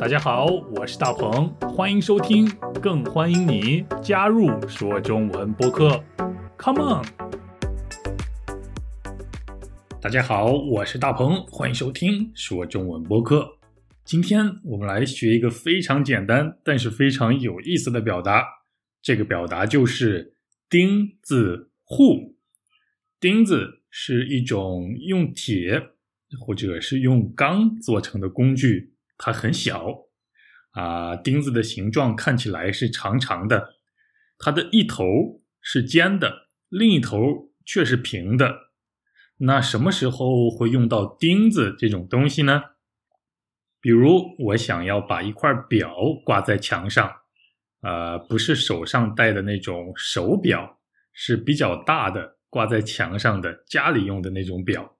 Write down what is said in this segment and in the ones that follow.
大家好，我是大鹏，欢迎收听，更欢迎你加入说中文播客。Come on！大家好，我是大鹏，欢迎收听说中文播客。今天我们来学一个非常简单，但是非常有意思的表达。这个表达就是“钉子户”。钉子是一种用铁或者是用钢做成的工具。它很小，啊，钉子的形状看起来是长长的，它的一头是尖的，另一头却是平的。那什么时候会用到钉子这种东西呢？比如我想要把一块表挂在墙上，呃，不是手上戴的那种手表，是比较大的挂在墙上的家里用的那种表。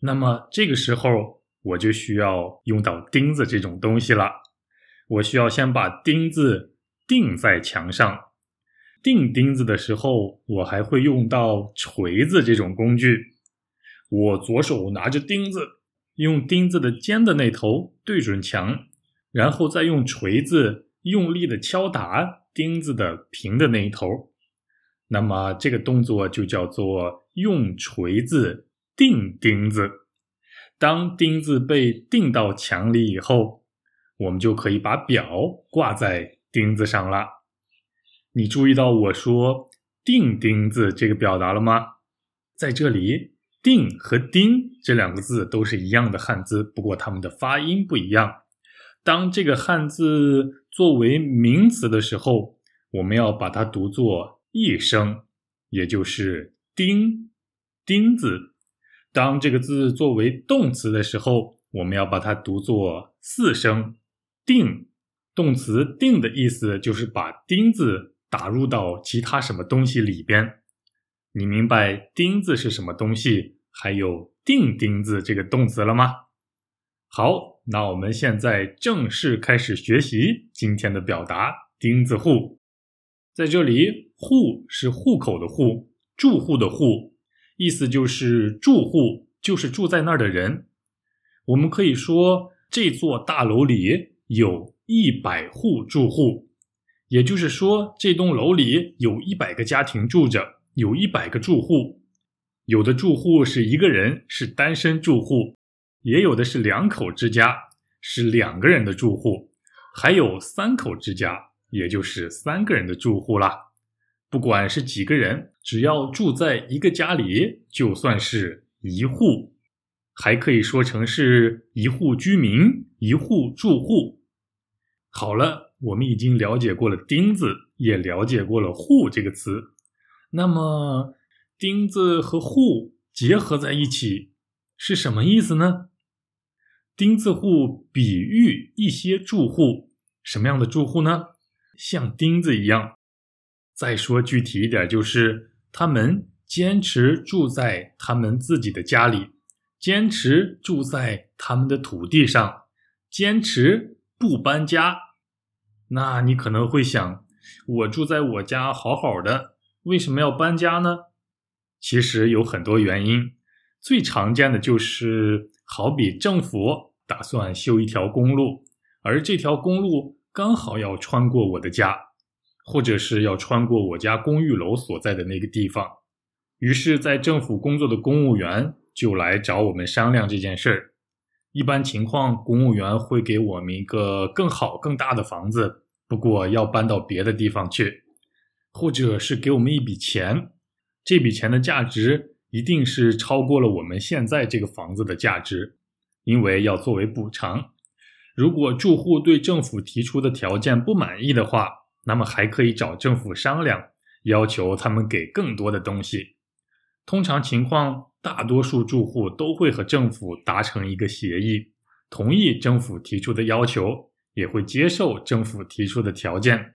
那么这个时候。我就需要用到钉子这种东西了。我需要先把钉子钉在墙上。钉钉子的时候，我还会用到锤子这种工具。我左手拿着钉子，用钉子的尖的那头对准墙，然后再用锤子用力的敲打钉子的平的那一头。那么这个动作就叫做用锤子钉钉子。当钉子被钉到墙里以后，我们就可以把表挂在钉子上了。你注意到我说“钉钉子”这个表达了吗？在这里，“钉”和“钉”这两个字都是一样的汉字，不过它们的发音不一样。当这个汉字作为名词的时候，我们要把它读作一声，也就是“钉”，钉子。当这个字作为动词的时候，我们要把它读作四声“钉”。动词“钉”的意思就是把钉子打入到其他什么东西里边。你明白钉子是什么东西，还有钉钉子这个动词了吗？好，那我们现在正式开始学习今天的表达“钉子户”。在这里，“户”是户口的“户”，住户的“户”。意思就是住户就是住在那儿的人。我们可以说这座大楼里有一百户住户，也就是说这栋楼里有一百个家庭住着，有一百个住户。有的住户是一个人，是单身住户；也有的是两口之家，是两个人的住户；还有三口之家，也就是三个人的住户啦。不管是几个人，只要住在一个家里，就算是一户，还可以说成是一户居民、一户住户。好了，我们已经了解过了“钉子”，也了解过了“户”这个词。那么，“钉子”和“户”结合在一起是什么意思呢？“钉子户”比喻一些住户，什么样的住户呢？像钉子一样。再说具体一点，就是他们坚持住在他们自己的家里，坚持住在他们的土地上，坚持不搬家。那你可能会想，我住在我家好好的，为什么要搬家呢？其实有很多原因，最常见的就是，好比政府打算修一条公路，而这条公路刚好要穿过我的家。或者是要穿过我家公寓楼所在的那个地方，于是，在政府工作的公务员就来找我们商量这件事儿。一般情况，公务员会给我们一个更好、更大的房子，不过要搬到别的地方去，或者是给我们一笔钱，这笔钱的价值一定是超过了我们现在这个房子的价值，因为要作为补偿。如果住户对政府提出的条件不满意的话，那么还可以找政府商量，要求他们给更多的东西。通常情况，大多数住户都会和政府达成一个协议，同意政府提出的要求，也会接受政府提出的条件。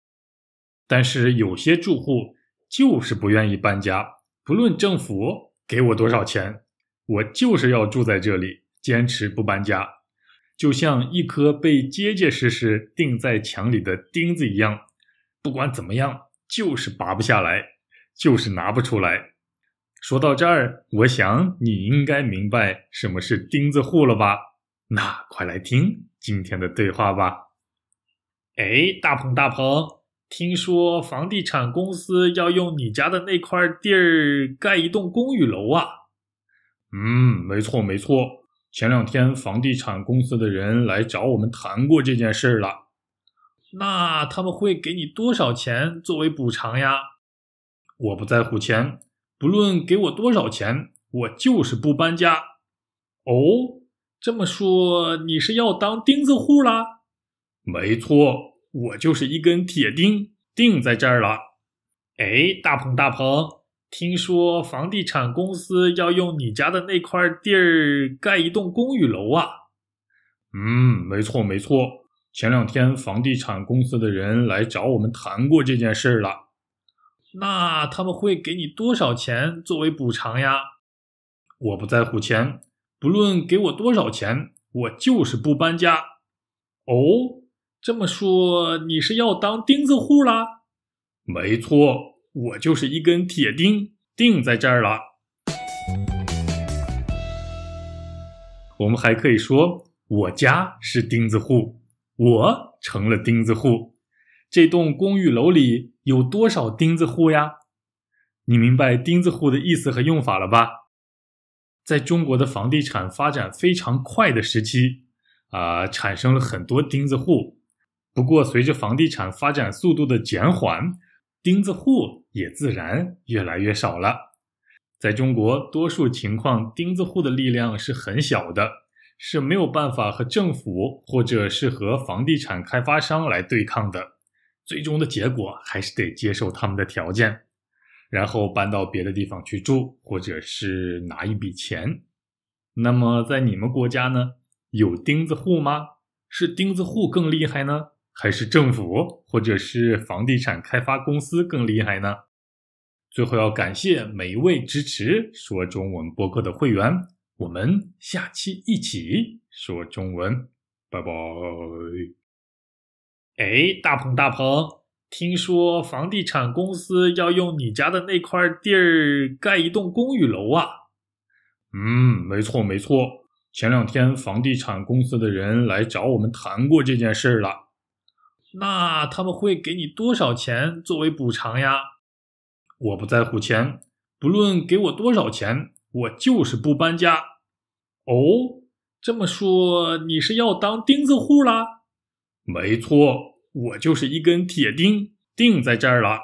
但是有些住户就是不愿意搬家，不论政府给我多少钱，我就是要住在这里，坚持不搬家，就像一颗被结结实实钉在墙里的钉子一样。不管怎么样，就是拔不下来，就是拿不出来。说到这儿，我想你应该明白什么是钉子户了吧？那快来听今天的对话吧。哎，大鹏大鹏，听说房地产公司要用你家的那块地儿盖一栋公寓楼啊？嗯，没错没错。前两天房地产公司的人来找我们谈过这件事了。那他们会给你多少钱作为补偿呀？我不在乎钱，不论给我多少钱，我就是不搬家。哦，这么说你是要当钉子户啦？没错，我就是一根铁钉，钉在这儿了。哎，大鹏大鹏，听说房地产公司要用你家的那块地儿盖一栋公寓楼啊？嗯，没错没错。前两天房地产公司的人来找我们谈过这件事了。那他们会给你多少钱作为补偿呀？我不在乎钱，不论给我多少钱，我就是不搬家。哦。这么说，你是要当钉子户啦？没错，我就是一根铁钉，钉在这儿了。我们还可以说，我家是钉子户，我成了钉子户。这栋公寓楼里有多少钉子户呀？你明白钉子户的意思和用法了吧？在中国的房地产发展非常快的时期，啊，产生了很多钉子户。不过，随着房地产发展速度的减缓，钉子户也自然越来越少了。在中国，多数情况，钉子户的力量是很小的，是没有办法和政府或者是和房地产开发商来对抗的。最终的结果还是得接受他们的条件，然后搬到别的地方去住，或者是拿一笔钱。那么，在你们国家呢，有钉子户吗？是钉子户更厉害呢？还是政府或者是房地产开发公司更厉害呢？最后要感谢每一位支持说中文播客的会员，我们下期一起说中文，拜拜。哎，大鹏大鹏，听说房地产公司要用你家的那块地儿盖一栋公寓楼啊？嗯，没错没错，前两天房地产公司的人来找我们谈过这件事了。那他们会给你多少钱作为补偿呀？我不在乎钱，不论给我多少钱，我就是不搬家。哦，这么说你是要当钉子户啦？没错，我就是一根铁钉，钉在这儿了。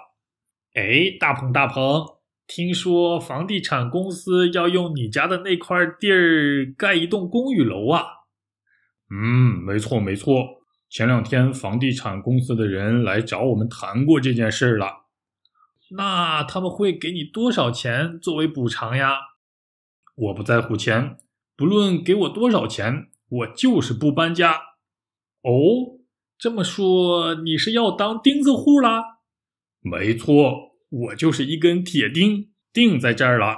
哎，大鹏大鹏，听说房地产公司要用你家的那块地儿盖一栋公寓楼啊？嗯，没错没错。前两天房地产公司的人来找我们谈过这件事了。那他们会给你多少钱作为补偿呀？我不在乎钱，不论给我多少钱，我就是不搬家。哦，这么说你是要当钉子户啦？没错，我就是一根铁钉，钉在这儿了。